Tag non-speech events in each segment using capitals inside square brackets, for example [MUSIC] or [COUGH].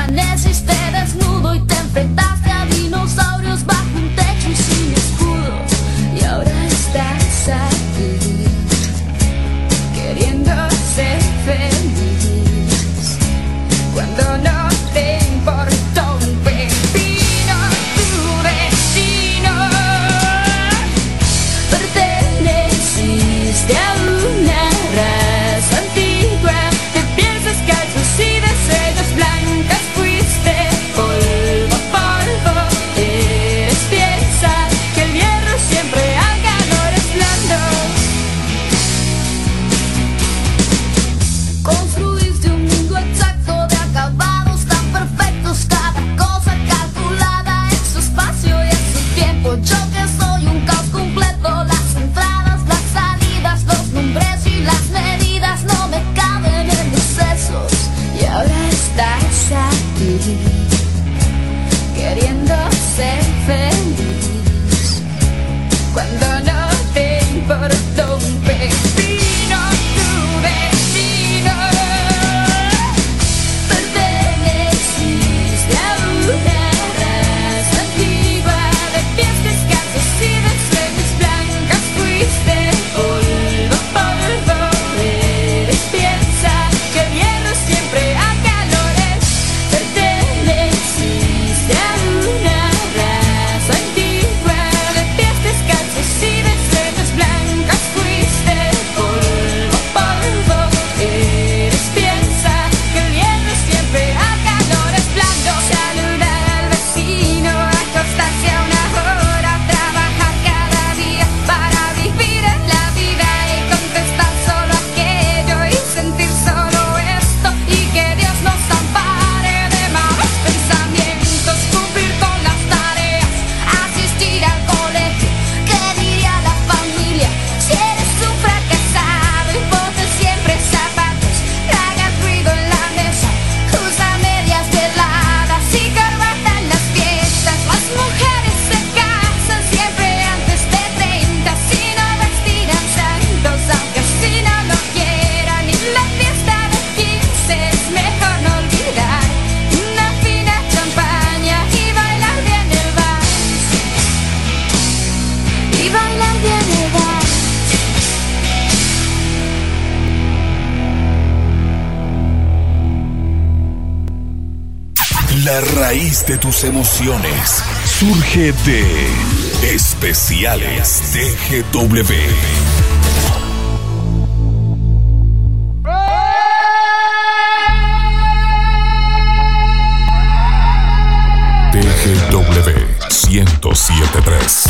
my de tus emociones surge de Especiales TGW. TGW 1073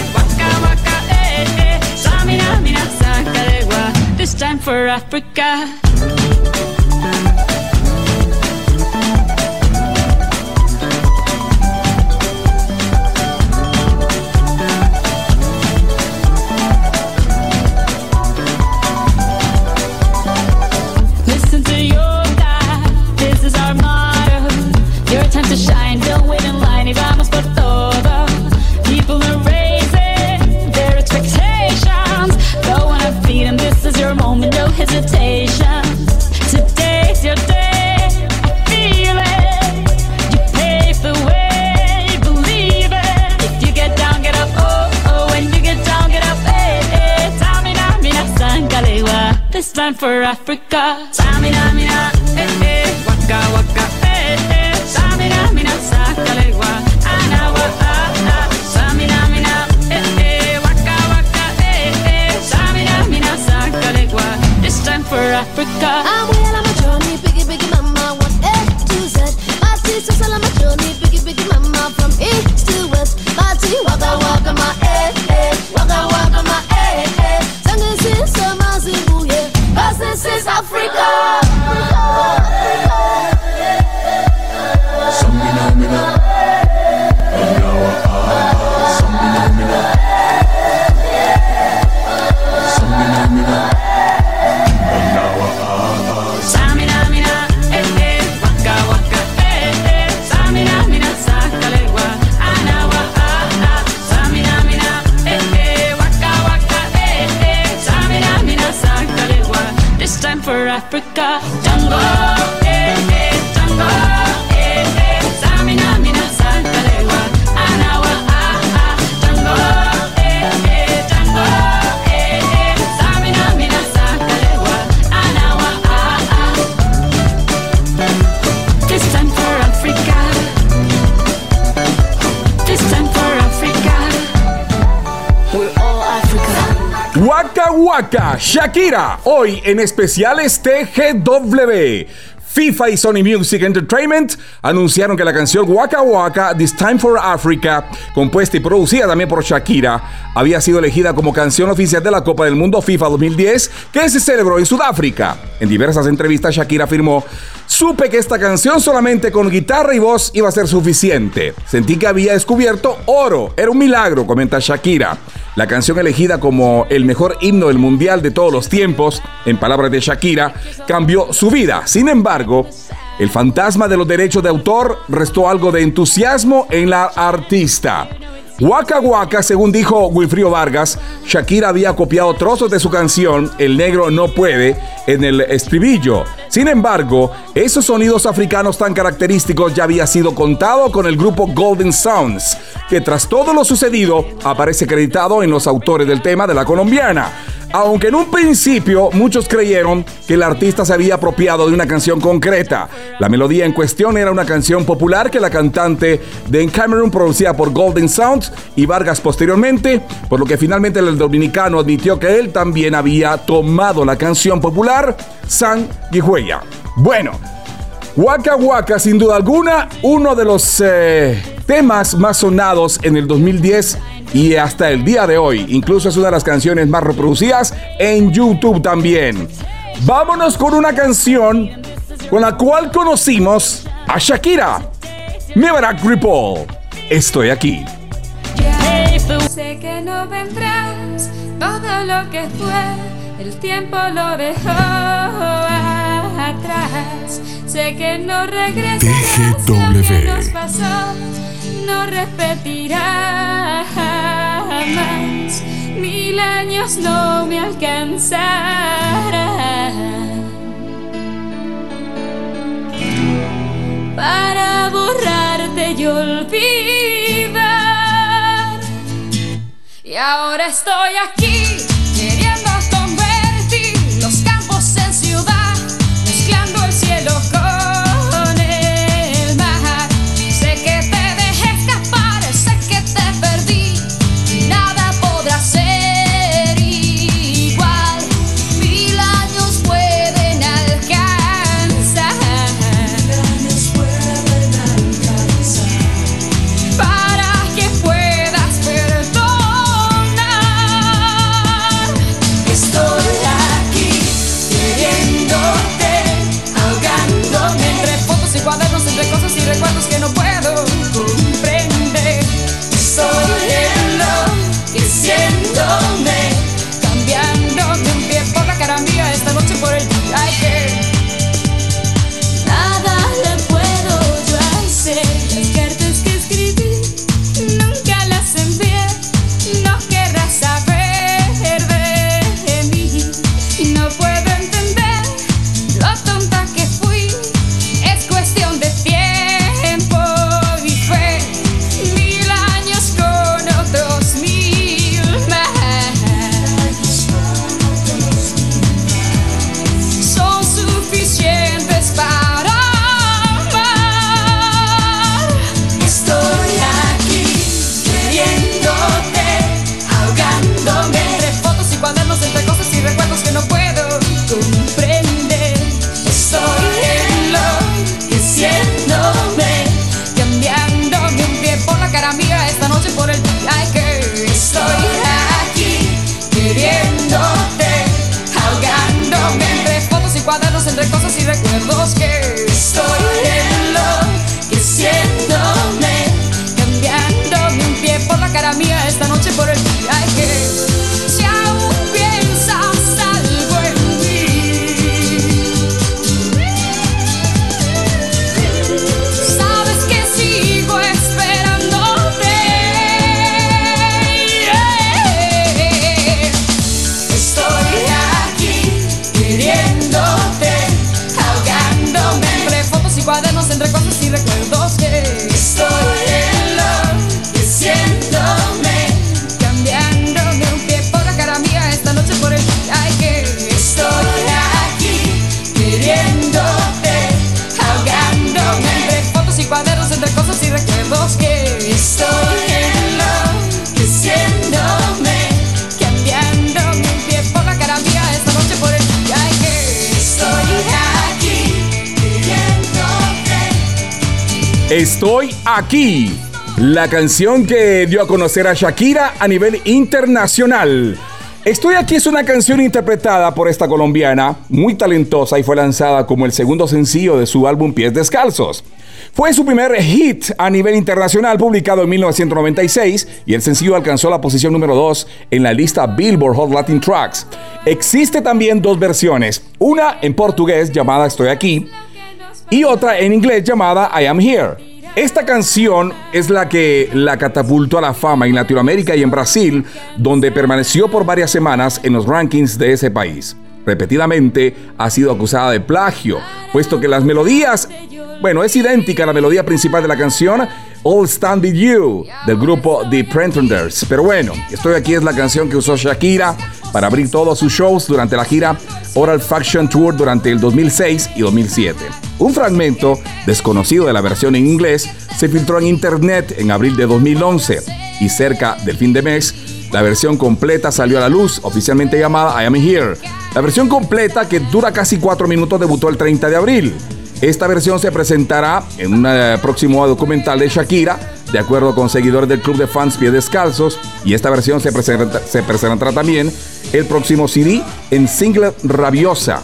eh. Samina, mina, sakalegua. This time for Africa. Time for Africa. Tamina, mina, eh eh. Waka waka, eh eh. Tamina, mina, sangalewa. Shakira, hoy en especiales TGW. FIFA y Sony Music Entertainment anunciaron que la canción Waka Waka This Time for Africa, compuesta y producida también por Shakira, había sido elegida como canción oficial de la Copa del Mundo FIFA 2010 que se celebró en Sudáfrica. En diversas entrevistas Shakira afirmó, supe que esta canción solamente con guitarra y voz iba a ser suficiente. Sentí que había descubierto oro, era un milagro, comenta Shakira. La canción elegida como el mejor himno del mundial de todos los tiempos, en palabras de Shakira, cambió su vida. Sin embargo, el fantasma de los derechos de autor restó algo de entusiasmo en la artista. Waka Waka, según dijo Wilfrido Vargas, Shakira había copiado trozos de su canción El negro no puede en el estribillo. Sin embargo, esos sonidos africanos tan característicos ya había sido contado con el grupo Golden Sounds, que tras todo lo sucedido aparece acreditado en los autores del tema de la colombiana. Aunque en un principio muchos creyeron que el artista se había apropiado de una canción concreta, la melodía en cuestión era una canción popular que la cantante de Cameron producía por Golden Sound y Vargas posteriormente, por lo que finalmente el dominicano admitió que él también había tomado la canción popular San Guijuella. Bueno, Waka Waka, sin duda alguna, uno de los eh, temas más sonados en el 2010 y hasta el día de hoy. Incluso es una de las canciones más reproducidas en YouTube también. Vámonos con una canción con la cual conocimos a Shakira. Mebarak Ripple. Estoy aquí. Sé que no vendrás, todo lo que fue, el tiempo lo dejó atrás. Sé que no regresarás lo que nos pasó, no repetirá jamás. Mil años no me alcanzarán para borrarte y olvidar. Y ahora estoy aquí. Estoy aquí. La canción que dio a conocer a Shakira a nivel internacional. Estoy aquí es una canción interpretada por esta colombiana, muy talentosa y fue lanzada como el segundo sencillo de su álbum Pies Descalzos. Fue su primer hit a nivel internacional publicado en 1996 y el sencillo alcanzó la posición número 2 en la lista Billboard Hot Latin Tracks. Existe también dos versiones, una en portugués llamada Estoy aquí y otra en inglés llamada I Am Here. Esta canción es la que la catapultó a la fama en Latinoamérica y en Brasil, donde permaneció por varias semanas en los rankings de ese país. Repetidamente ha sido acusada de plagio, puesto que las melodías, bueno, es idéntica a la melodía principal de la canción All Stand With You del grupo The Pretenders. Pero bueno, estoy aquí es la canción que usó Shakira para abrir todos sus shows durante la gira Oral Faction Tour durante el 2006 y 2007. Un fragmento desconocido de la versión en inglés se filtró en internet en abril de 2011 y cerca del fin de mes la versión completa salió a la luz, oficialmente llamada I Am Here. La versión completa, que dura casi 4 minutos, debutó el 30 de abril. Esta versión se presentará en un eh, próximo documental de Shakira, de acuerdo con seguidores del club de fans Pies Descalzos, y esta versión se, se presentará también el próximo CD en single Rabiosa.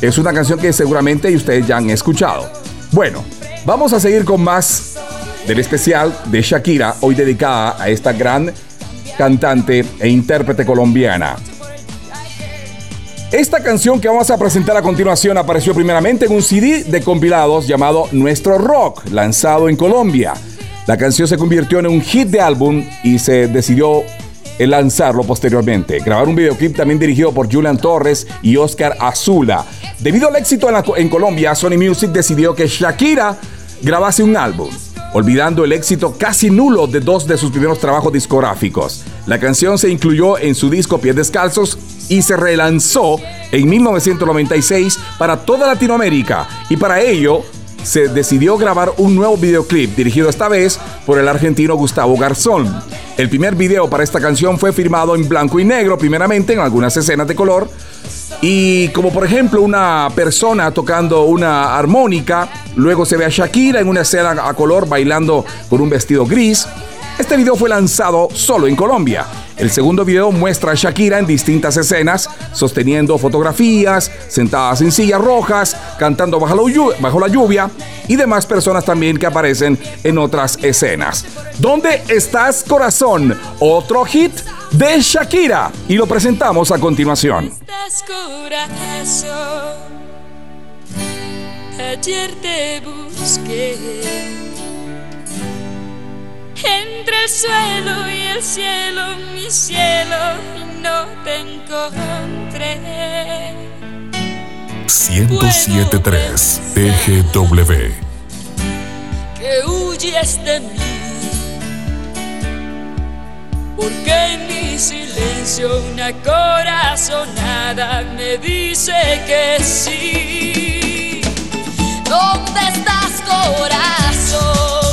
Es una canción que seguramente ustedes ya han escuchado. Bueno, vamos a seguir con más del especial de Shakira, hoy dedicada a esta gran cantante e intérprete colombiana. Esta canción que vamos a presentar a continuación apareció primeramente en un CD de compilados llamado Nuestro Rock, lanzado en Colombia. La canción se convirtió en un hit de álbum y se decidió lanzarlo posteriormente. Grabar un videoclip también dirigido por Julian Torres y Oscar Azula. Debido al éxito en, en Colombia, Sony Music decidió que Shakira grabase un álbum, olvidando el éxito casi nulo de dos de sus primeros trabajos discográficos. La canción se incluyó en su disco Pies Descalzos y se relanzó en 1996 para toda Latinoamérica y para ello se decidió grabar un nuevo videoclip dirigido esta vez por el argentino Gustavo Garzón. El primer video para esta canción fue firmado en blanco y negro, primeramente en algunas escenas de color, y como por ejemplo una persona tocando una armónica, luego se ve a Shakira en una escena a color bailando con un vestido gris. Este video fue lanzado solo en Colombia. El segundo video muestra a Shakira en distintas escenas, sosteniendo fotografías, sentadas en sillas rojas, cantando bajo la, lluvia y demás personas también que aparecen en otras escenas. ¿Dónde estás, corazón? Otro hit de Shakira. Y lo presentamos a continuación. Ayer te busqué entre el suelo y el cielo, mi cielo, y no te encontré. 1073 TGW. que huyes de mí. Porque en mi silencio una corazonada me dice que sí. ¿Dónde estás, corazón?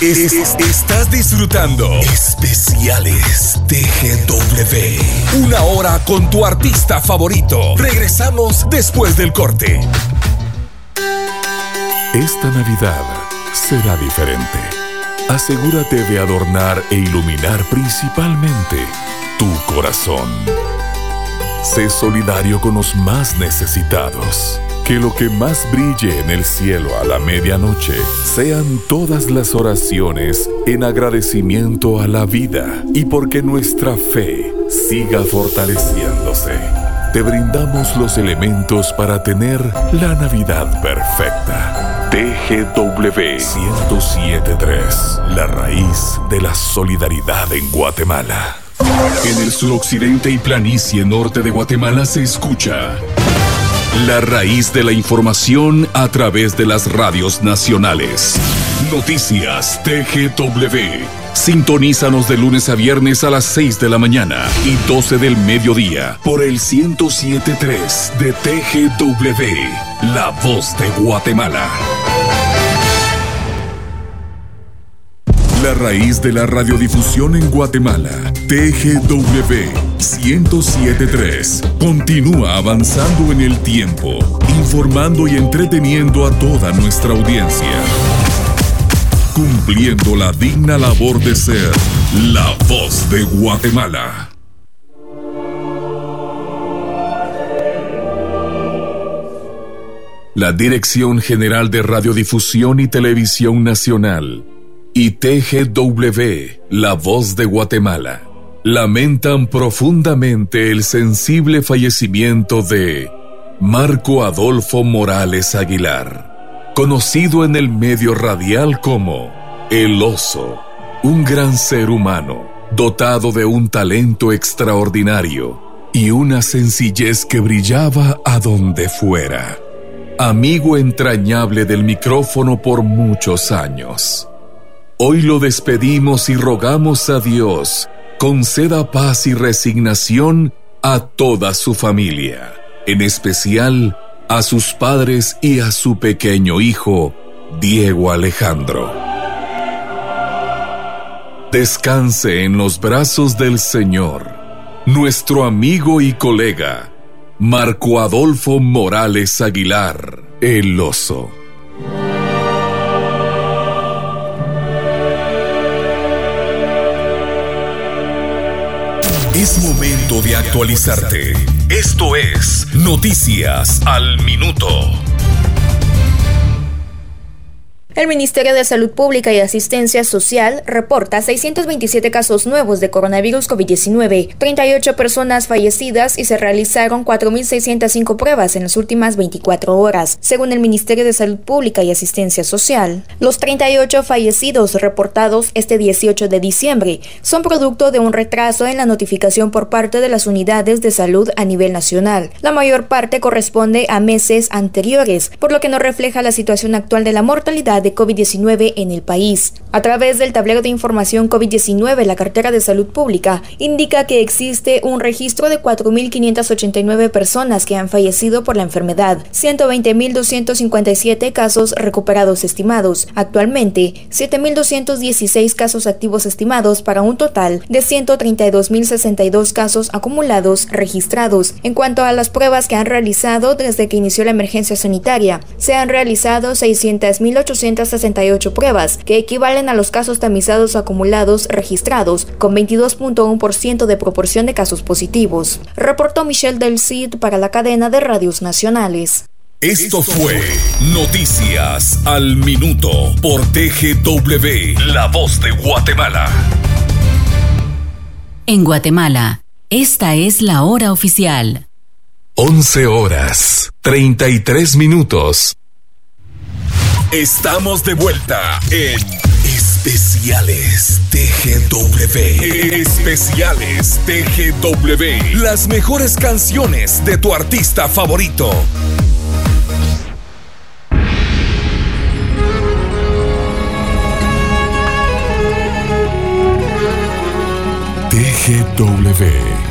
Es- es- estás disfrutando especiales TGW. Una hora con tu artista favorito. Regresamos después del corte. Esta Navidad será diferente. Asegúrate de adornar e iluminar principalmente tu corazón. Sé solidario con los más necesitados. Que lo que más brille en el cielo a la medianoche sean todas las oraciones en agradecimiento a la vida y porque nuestra fe siga fortaleciéndose. Te brindamos los elementos para tener la Navidad perfecta. TGW 1073, la raíz de la solidaridad en Guatemala. En el suroccidente y planicie norte de Guatemala se escucha la raíz de la información a través de las radios nacionales. Noticias TGW. Sintonízanos de lunes a viernes a las 6 de la mañana y 12 del mediodía por el 1073 de TGW, La Voz de Guatemala. La raíz de la radiodifusión en Guatemala, TGW 1073, continúa avanzando en el tiempo, informando y entreteniendo a toda nuestra audiencia. Cumpliendo la digna labor de ser la voz de Guatemala. La Dirección General de Radiodifusión y Televisión Nacional y TGW, La Voz de Guatemala, lamentan profundamente el sensible fallecimiento de Marco Adolfo Morales Aguilar, conocido en el medio radial como El Oso, un gran ser humano, dotado de un talento extraordinario y una sencillez que brillaba a donde fuera. Amigo entrañable del micrófono por muchos años. Hoy lo despedimos y rogamos a Dios conceda paz y resignación a toda su familia, en especial a sus padres y a su pequeño hijo, Diego Alejandro. Descanse en los brazos del Señor, nuestro amigo y colega, Marco Adolfo Morales Aguilar, el oso. Es momento de actualizarte. Esto es Noticias al Minuto. El Ministerio de Salud Pública y Asistencia Social reporta 627 casos nuevos de coronavirus COVID-19, 38 personas fallecidas y se realizaron 4.605 pruebas en las últimas 24 horas, según el Ministerio de Salud Pública y Asistencia Social. Los 38 fallecidos reportados este 18 de diciembre son producto de un retraso en la notificación por parte de las unidades de salud a nivel nacional. La mayor parte corresponde a meses anteriores, por lo que no refleja la situación actual de la mortalidad de de COVID-19 en el país. A través del tablero de información COVID-19, la cartera de salud pública indica que existe un registro de 4.589 personas que han fallecido por la enfermedad, 120.257 casos recuperados estimados. Actualmente, 7.216 casos activos estimados para un total de 132.062 casos acumulados registrados. En cuanto a las pruebas que han realizado desde que inició la emergencia sanitaria, se han realizado 600.868 pruebas, que equivalen a los casos tamizados acumulados registrados, con 22.1% de proporción de casos positivos. Reportó Michelle Del Cid para la cadena de radios nacionales. Esto fue Noticias al Minuto por TGW, La Voz de Guatemala. En Guatemala, esta es la hora oficial. 11 horas, 33 minutos. Estamos de vuelta en Especiales TGW. Especiales TGW. Las mejores canciones de tu artista favorito. TGW.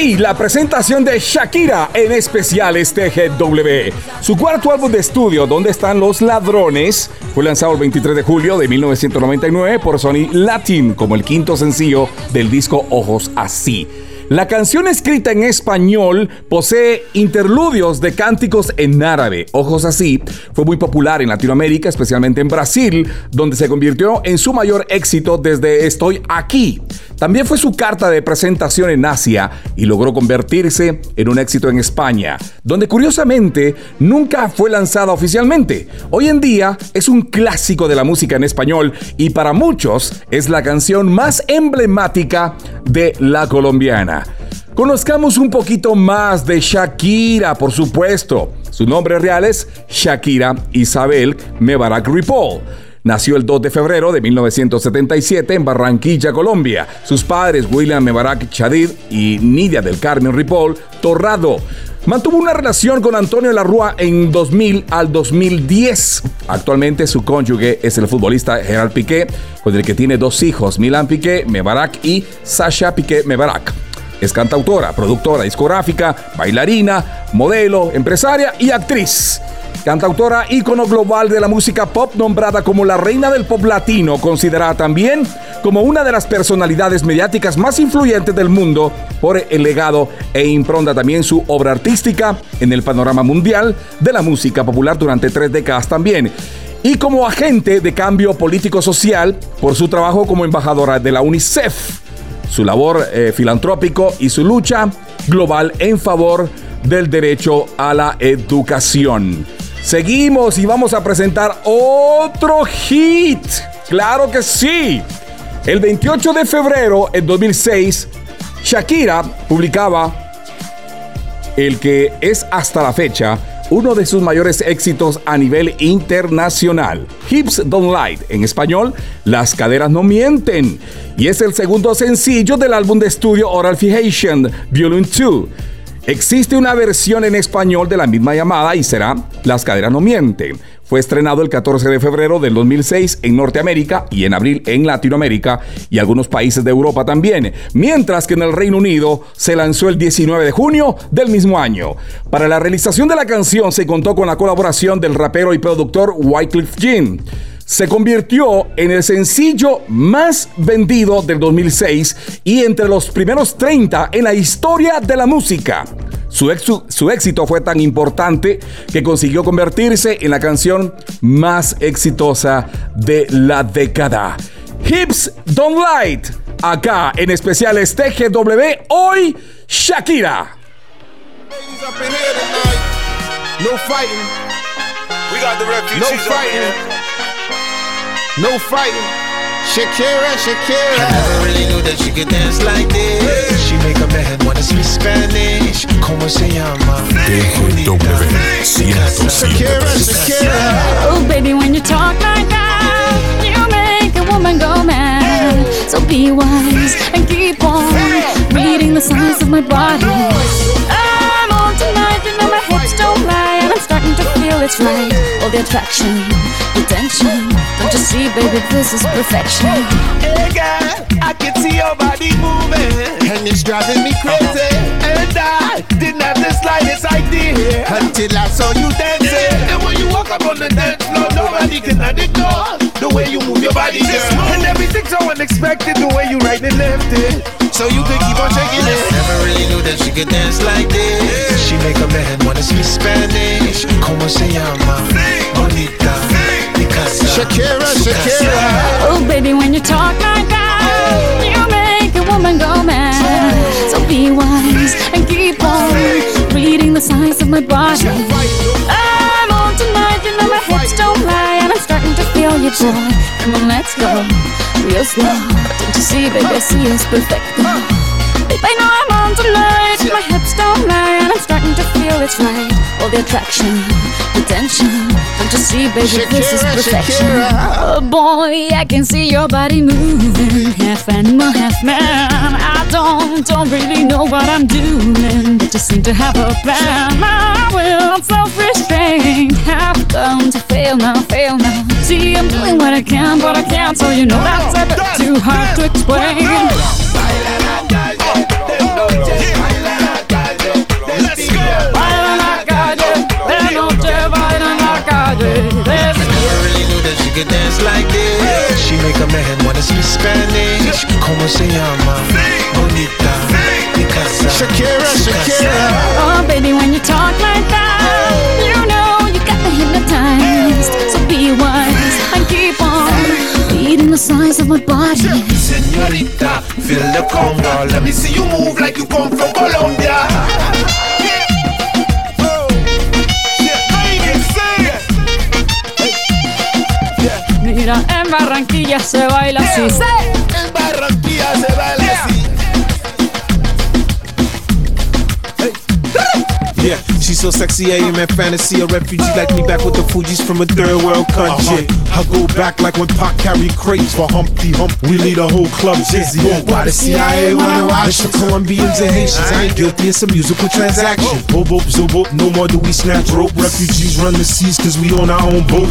Así, la presentación de Shakira en especiales TGW. Su cuarto álbum de estudio, ¿Dónde están los ladrones? Fue lanzado el 23 de julio de 1999 por Sony Latin como el quinto sencillo del disco Ojos Así. La canción escrita en español posee interludios de cánticos en árabe. Ojos así fue muy popular en Latinoamérica, especialmente en Brasil, donde se convirtió en su mayor éxito desde Estoy aquí. También fue su carta de presentación en Asia y logró convertirse en un éxito en España, donde curiosamente nunca fue lanzada oficialmente. Hoy en día es un clásico de la música en español y para muchos es la canción más emblemática de la colombiana. Conozcamos un poquito más de Shakira, por supuesto. Su nombre real es Shakira Isabel Mebarak Ripoll. Nació el 2 de febrero de 1977 en Barranquilla, Colombia. Sus padres, William Mebarak Chadid y Nidia del Carmen Ripoll Torrado. Mantuvo una relación con Antonio Larrua en 2000 al 2010. Actualmente su cónyuge es el futbolista Gerard Piqué, con el que tiene dos hijos, Milan Piqué Mebarak y Sasha Piqué Mebarak. Es cantautora, productora discográfica, bailarina, modelo, empresaria y actriz. Cantautora ícono global de la música pop, nombrada como la reina del pop latino, considerada también como una de las personalidades mediáticas más influyentes del mundo por el legado e impronta también su obra artística en el panorama mundial de la música popular durante tres décadas también y como agente de cambio político-social por su trabajo como embajadora de la UNICEF, su labor eh, filantrópico y su lucha global en favor del derecho a la educación. Seguimos y vamos a presentar otro hit. Claro que sí. El 28 de febrero en 2006, Shakira publicaba el que es hasta la fecha uno de sus mayores éxitos a nivel internacional. Hips Don't Lie, en español, Las caderas no mienten, y es el segundo sencillo del álbum de estudio Oral Fixation, Violin 2. Existe una versión en español de la misma llamada y será Las caderas no mienten. Fue estrenado el 14 de febrero del 2006 en Norteamérica y en abril en Latinoamérica y algunos países de Europa también, mientras que en el Reino Unido se lanzó el 19 de junio del mismo año. Para la realización de la canción se contó con la colaboración del rapero y productor Wycliffe Jean se convirtió en el sencillo más vendido del 2006 y entre los primeros 30 en la historia de la música. Su, su, éxito fue tan importante que consiguió convertirse en la canción más exitosa de la década. Hips Don't Light, acá en especiales TGW, hoy Shakira. No fighting. We got the refugees No fighting. No fighting. Shakira, Shakira. I never really knew that she could dance like this. She make a man wanna speak Spanish. ¿Cómo se llama? TGW 107 Shakira, Shakira. Oh, baby, when you talk like that, you make a woman go mad. So be wise and keep on reading the signs of my body. I'm to feel it's right. All the attraction, the tension. Don't you see, baby, this is perfection. Hey girl, I can see your body moving. And it's driving me crazy. And I didn't have the slightest idea. Until I saw you dancing. And when you walk up on the dance floor, nobody can ignore the way you move your body, girl. And everything's so oh, unexpected, the way you right and left it. So you could keep on shaking it. Never really knew that she could dance like this. She make a man wanna speak Spanish. ¿Cómo se llama? Bonita. Picasa. Shakira, Shakira. Oh, baby, when you talk like that, oh. you make a woman go mad. So be wise and keep on reading the signs of my body. I'm on tonight, you know my hips don't lie, and I'm to feel. Come on, let's go, real slow. Don't you see, baby, I see it's perfect. I know I'm on tonight, my hips don't lie, and I'm starting to feel it's right. All the attraction, the tension. Don't you see, baby, this is perfection. Shakira. Oh boy, I can see your body moving, half animal, half man. I don't, don't really know what I'm doing, but just seem to have a plan. I will self-restraint, have come to fail now, fail now. See, I'm doing what I can, but I can't, so you know that's a bit too hard to explain. Can dance like this. She make a man wanna speak Spanish. Como se llama? Bonita. Picasa. Shakira, Shakira. Oh, baby, when you talk like that, oh. you know you got me hypnotized. So be wise and keep on beating the size of my body. Señorita, feel the conga. Let me see you move like you come from Colombia. Mira, en Barranquilla se baila así. En Barranquilla se baila así. Yeah, she's so sexy, I am in fantasy. A refugee like me back with the Fuji's from a third world country. Uh-huh. I go back like when Pac carried crates for Humpty Hump. We lead a whole club dizzy. Why the CIA wanna watch It's the Colombians and Haitians. I ain't guilty, it's a musical transaction. Boop, boop, zoop. No more do we snatch rope. Refugees run the seas cause we on our own boat.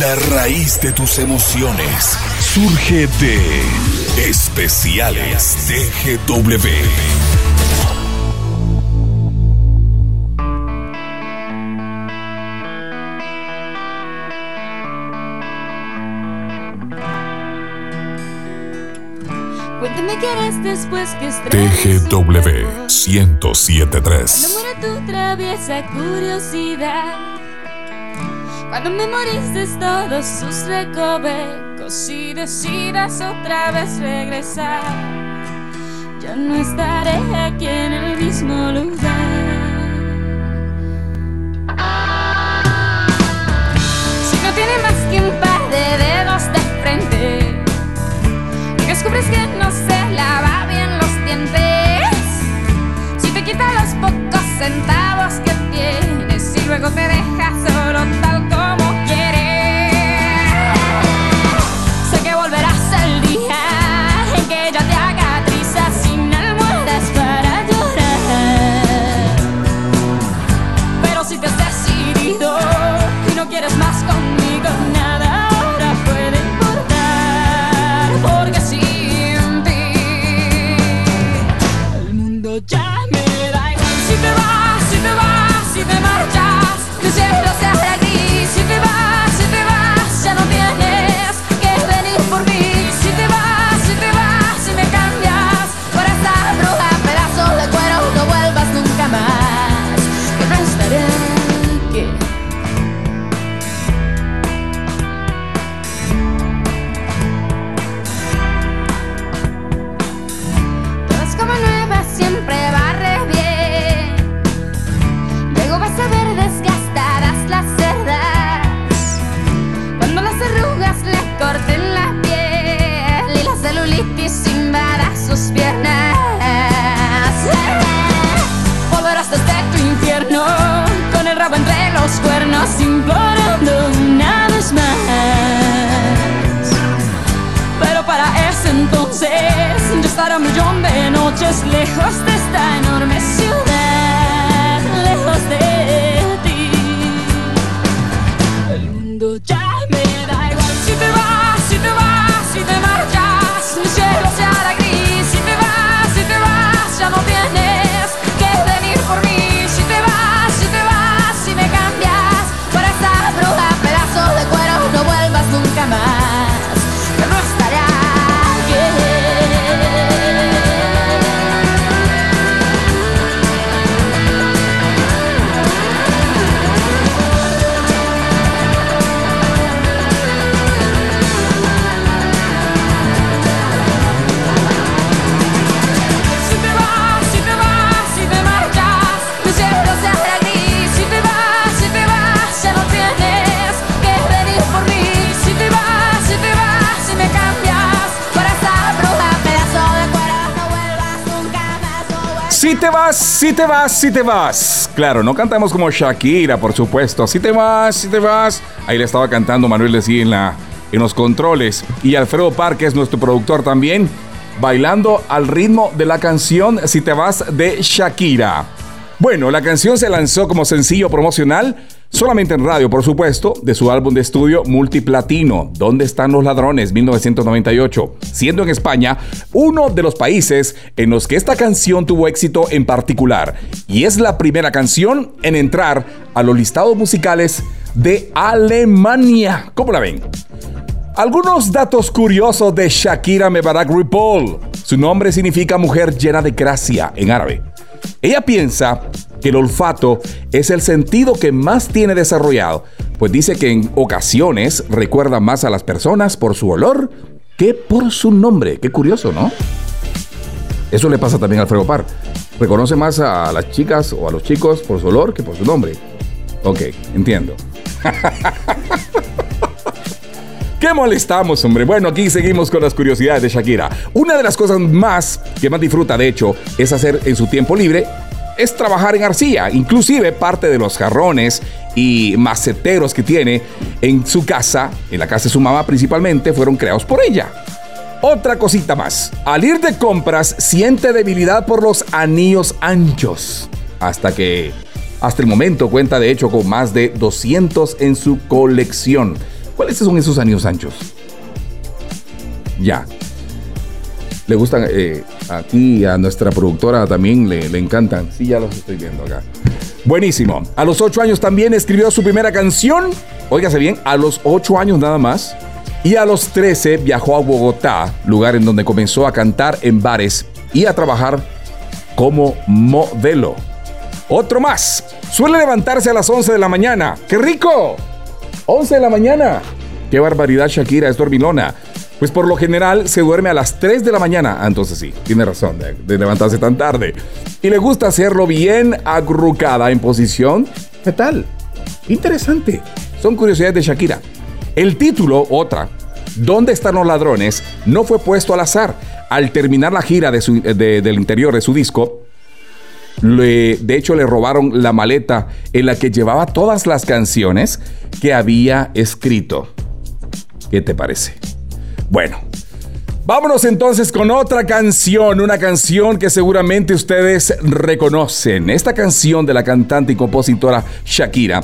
La raíz de tus emociones surge de Especiales TGW. Cuéntame qué harás después que Cuando 1073. muera tu traviesa curiosidad Cuando memorices todos sus recovecos Y decidas otra vez regresar Ya no estaré aquí en el mismo lugar. Si no tiene más que un par de dedos de frente Y descubres que no se lava bien los dientes si te quita los pocos centavos que tienes y luego te deja si te vas, si te vas. Claro, no cantamos como Shakira, por supuesto. Si te vas, si te vas. Ahí le estaba cantando Manuel decía en en los controles y Alfredo Parque es nuestro productor también, bailando al ritmo de la canción Si te vas de Shakira. Bueno, la canción se lanzó como sencillo promocional solamente en radio, por supuesto, de su álbum de estudio Multiplatino, ¿Dónde están los ladrones? 1998, siendo en España uno de los países en los que esta canción tuvo éxito en particular, y es la primera canción en entrar a los listados musicales de Alemania. ¿Cómo la ven? Algunos datos curiosos de Shakira Mebarak Ripoll. Su nombre significa mujer llena de gracia en árabe. Ella piensa que el olfato es el sentido que más tiene desarrollado, pues dice que en ocasiones recuerda más a las personas por su olor que por su nombre. Qué curioso, ¿no? Eso le pasa también a Alfredo Par. Reconoce más a las chicas o a los chicos por su olor que por su nombre. Ok, entiendo. [LAUGHS] ¿Qué molestamos, hombre? Bueno, aquí seguimos con las curiosidades de Shakira. Una de las cosas más que más disfruta, de hecho, es hacer en su tiempo libre es trabajar en arcilla. Inclusive parte de los jarrones y maceteros que tiene en su casa, en la casa de su mamá principalmente, fueron creados por ella. Otra cosita más. Al ir de compras, siente debilidad por los anillos anchos. Hasta que, hasta el momento, cuenta de hecho con más de 200 en su colección. ¿Cuáles son esos anillos anchos? Ya. Le gustan, eh, aquí a nuestra productora también le, encantan. Sí, ya los estoy viendo acá. Buenísimo. A los 8 años también escribió su primera canción. Óigase bien, a los 8 años nada más. Y a los 13 viajó a Bogotá, lugar en donde comenzó a cantar en bares y a trabajar como modelo. Otro más. Suele levantarse a las 11 de la mañana. ¡Qué rico! 11 de la mañana. ¡Qué barbaridad, Shakira! Es dormilona. Pues por lo general se duerme a las 3 de la mañana. Ah, entonces sí, tiene razón de, levantarse tan tarde. Y le gusta hacerlo bien agrucada en posición fetal. Interesante. Son curiosidades de Shakira. El título, otra, ¿Dónde están los ladrones? No fue puesto al azar. Al terminar la gira del interior de su disco, de hecho le robaron la maleta en la que llevaba todas las canciones que había escrito. ¿Qué te parece? Bueno, vámonos entonces con otra canción, una canción que seguramente ustedes reconocen. Esta canción de la cantante y compositora Shakira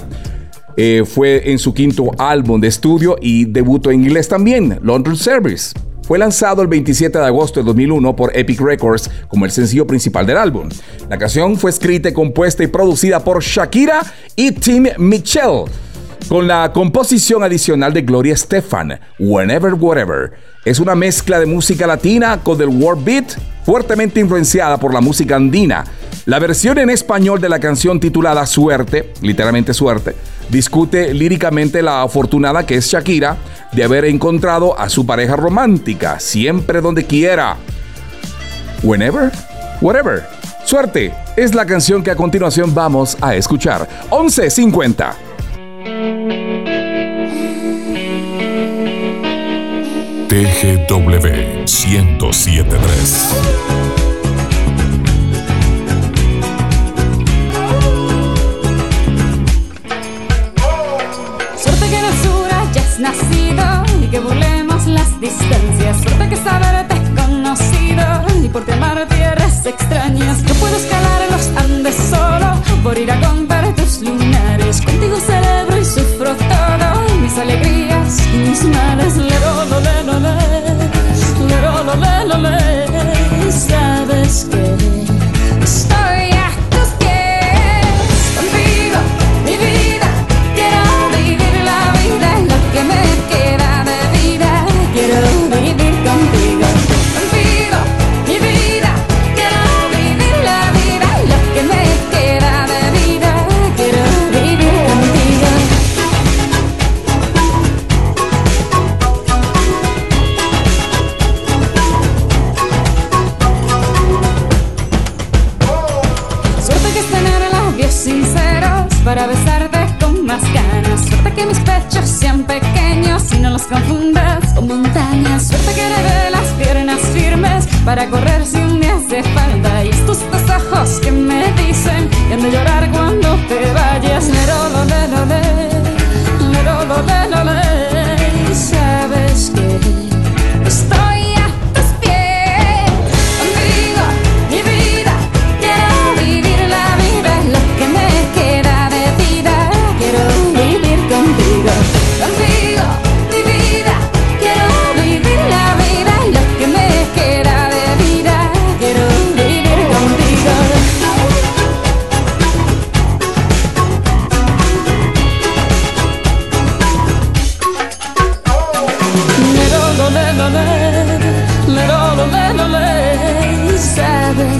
eh, fue en su quinto álbum de estudio y debutó en inglés también, London Service. Fue lanzado el 27 de agosto de 2001 por Epic Records como el sencillo principal del álbum. La canción fue escrita, compuesta y producida por Shakira y Tim Mitchell con la composición adicional de Gloria Estefan, Whenever Whatever. Es una mezcla de música latina con el world beat, fuertemente influenciada por la música andina. La versión en español de la canción titulada Suerte, literalmente Suerte, discute líricamente la afortunada que es Shakira de haber encontrado a su pareja romántica, siempre donde quiera. Whenever, whatever. Suerte es la canción que a continuación vamos a escuchar. 1150. TGW 1073. Suerte que el sur hayas nacido y que burlemos las distancias. Suerte que saberte conocido y por ti amar tierras extrañas. Yo puedo escalar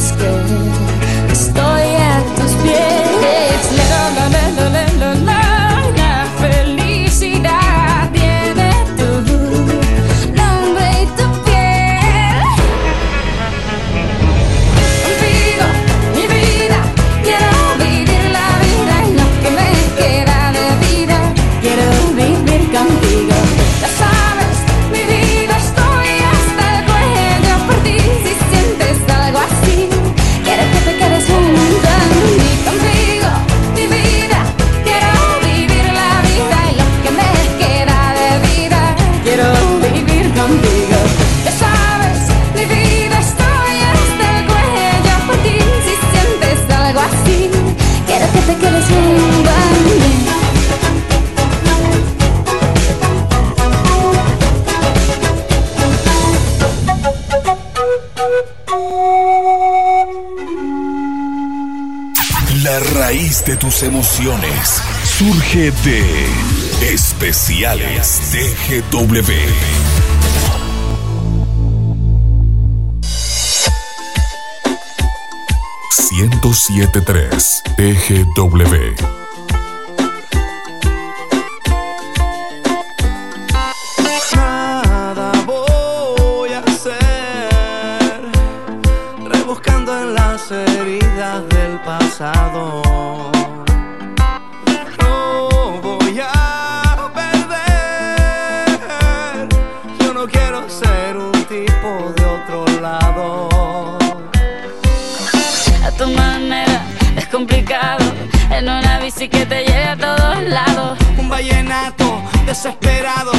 asking tus emociones. Surge de especiales de GW. ciento siete tres TGW nada voy a hacer rebuscando en las heridas del pasado. A tu manera es complicado, en una bici que te lleve a todos lados. Un vallenato desesperado,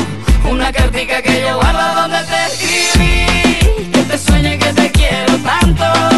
una cartica que yo guardo donde te escribí. Que te sueño y que te quiero tanto.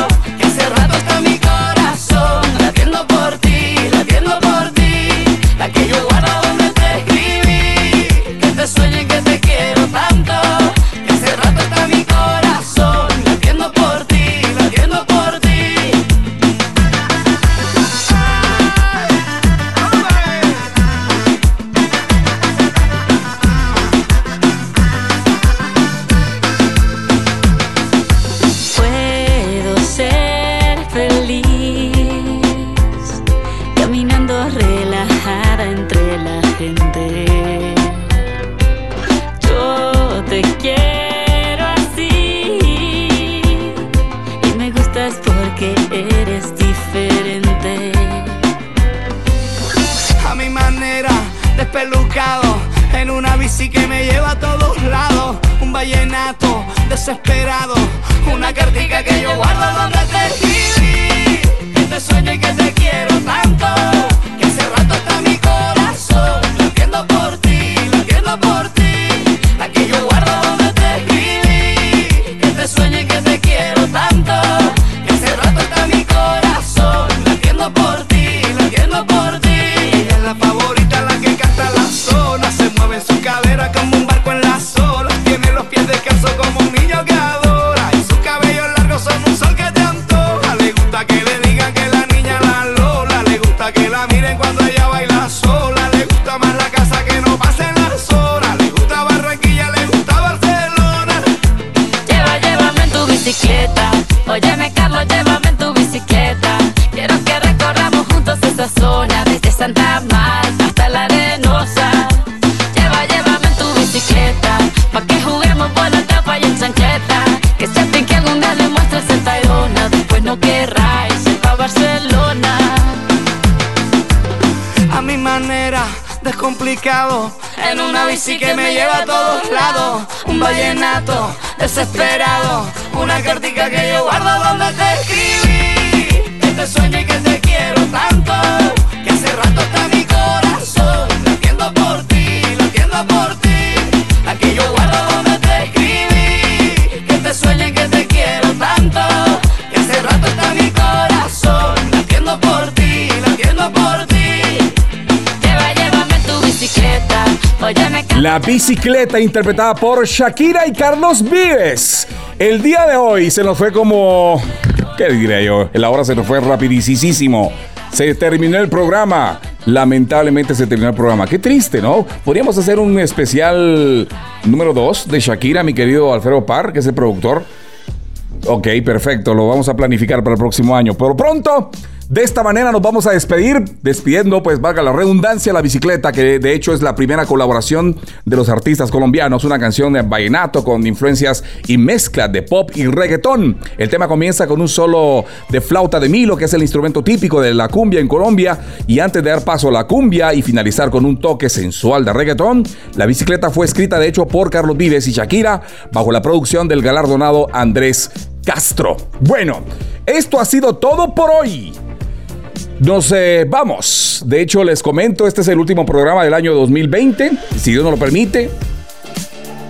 La bicicleta interpretada por Shakira y Carlos Vives. El día de hoy se nos fue como... ¿Qué diría yo? La hora se nos fue rapidísimo. Se terminó el programa. Lamentablemente se terminó el programa. Qué triste, ¿no? Podríamos hacer un especial número 2 de Shakira, mi querido Alfredo Parr, que es el productor. Ok, perfecto. Lo vamos a planificar para el próximo año. Pero pronto de esta manera nos vamos a despedir, despidiendo, pues valga la redundancia, la bicicleta, que de hecho es la primera colaboración de los artistas colombianos, una canción de vallenato con influencias y mezcla de pop y reggaetón. El tema comienza con un solo de flauta de Milo, que es el instrumento típico de la cumbia en Colombia, y antes de dar paso a la cumbia y finalizar con un toque sensual de reggaetón, la bicicleta fue escrita de hecho por Carlos Vives y Shakira, bajo la producción del galardonado Andrés Castro. Bueno, esto ha sido todo por hoy. Nos eh, vamos. De hecho, les comento, este es el último programa del año 2020. Si Dios nos lo permite,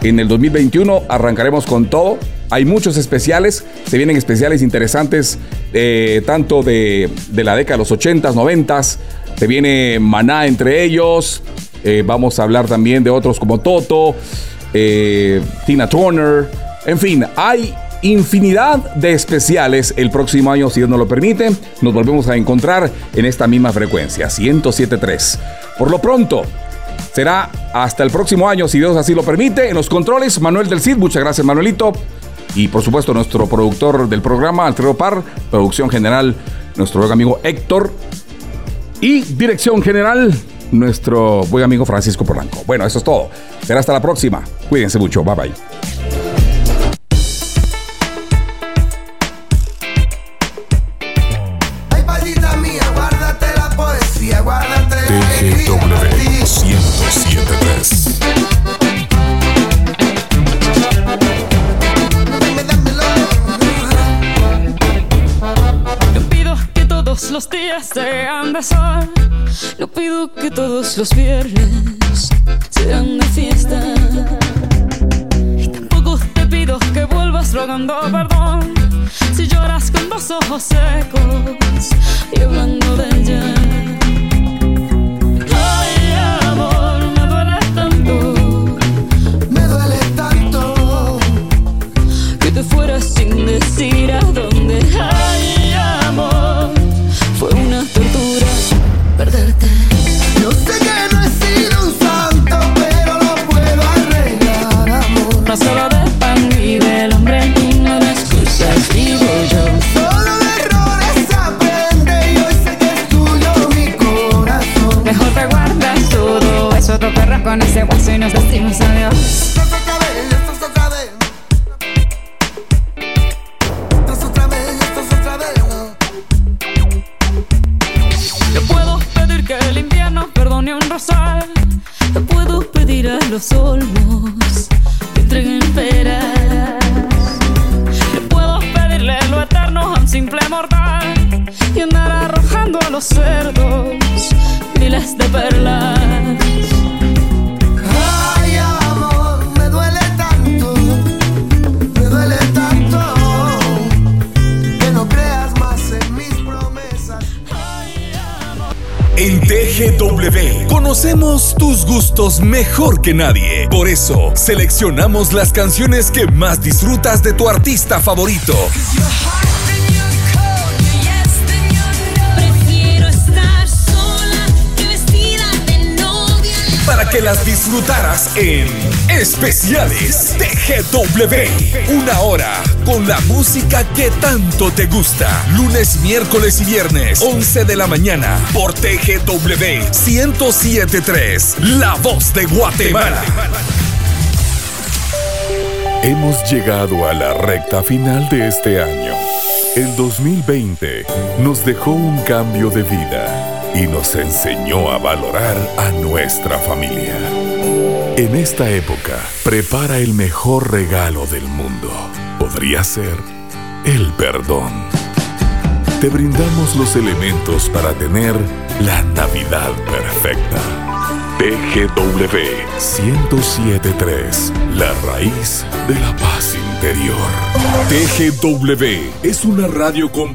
en el 2021 arrancaremos con todo. Hay muchos especiales, se vienen especiales interesantes, eh, tanto de, de la década de los 80s, 90s. Se viene Maná entre ellos. Eh, vamos a hablar también de otros como Toto, Tina Turner. En fin, hay infinidad de especiales el próximo año, si Dios nos lo permite. Nos volvemos a encontrar en esta misma frecuencia, 107.3. Por lo pronto, será hasta el próximo año, si Dios así lo permite. En los controles, Manuel del Cid. Muchas gracias, Manuelito. Y por supuesto, nuestro productor del programa, Alfredo Par. Producción general, nuestro buen amigo Héctor. Y dirección general, nuestro buen amigo Francisco Polanco. Bueno, eso es todo. Será hasta la próxima. Cuídense mucho. Bye bye. Que todos los viernes sean de fiesta. Y tampoco te pido que vuelvas rogando perdón. Si lloras con dos ojos secos y hablando de ella. Los cerdos miles de perlas. Ay, amor, me duele tanto, me duele tanto que no creas más en mis promesas. En TGW conocemos tus gustos mejor que nadie. Por eso seleccionamos las canciones que más disfrutas de tu artista favorito. Para que las disfrutaras en Especiales TGW. Una hora con la música que tanto te gusta. Lunes, miércoles y viernes, 11 de la mañana, por TGW 1073. La voz de Guatemala. Hemos llegado a la recta final de este año. El 2020 nos dejó un cambio de vida y nos enseñó a valorar a nuestra familia. En esta época, prepara el mejor regalo del mundo. Podría ser el perdón. Te brindamos los elementos para tener la Navidad perfecta. TGW 1073, la raíz de la paz interior. TGW es una radio con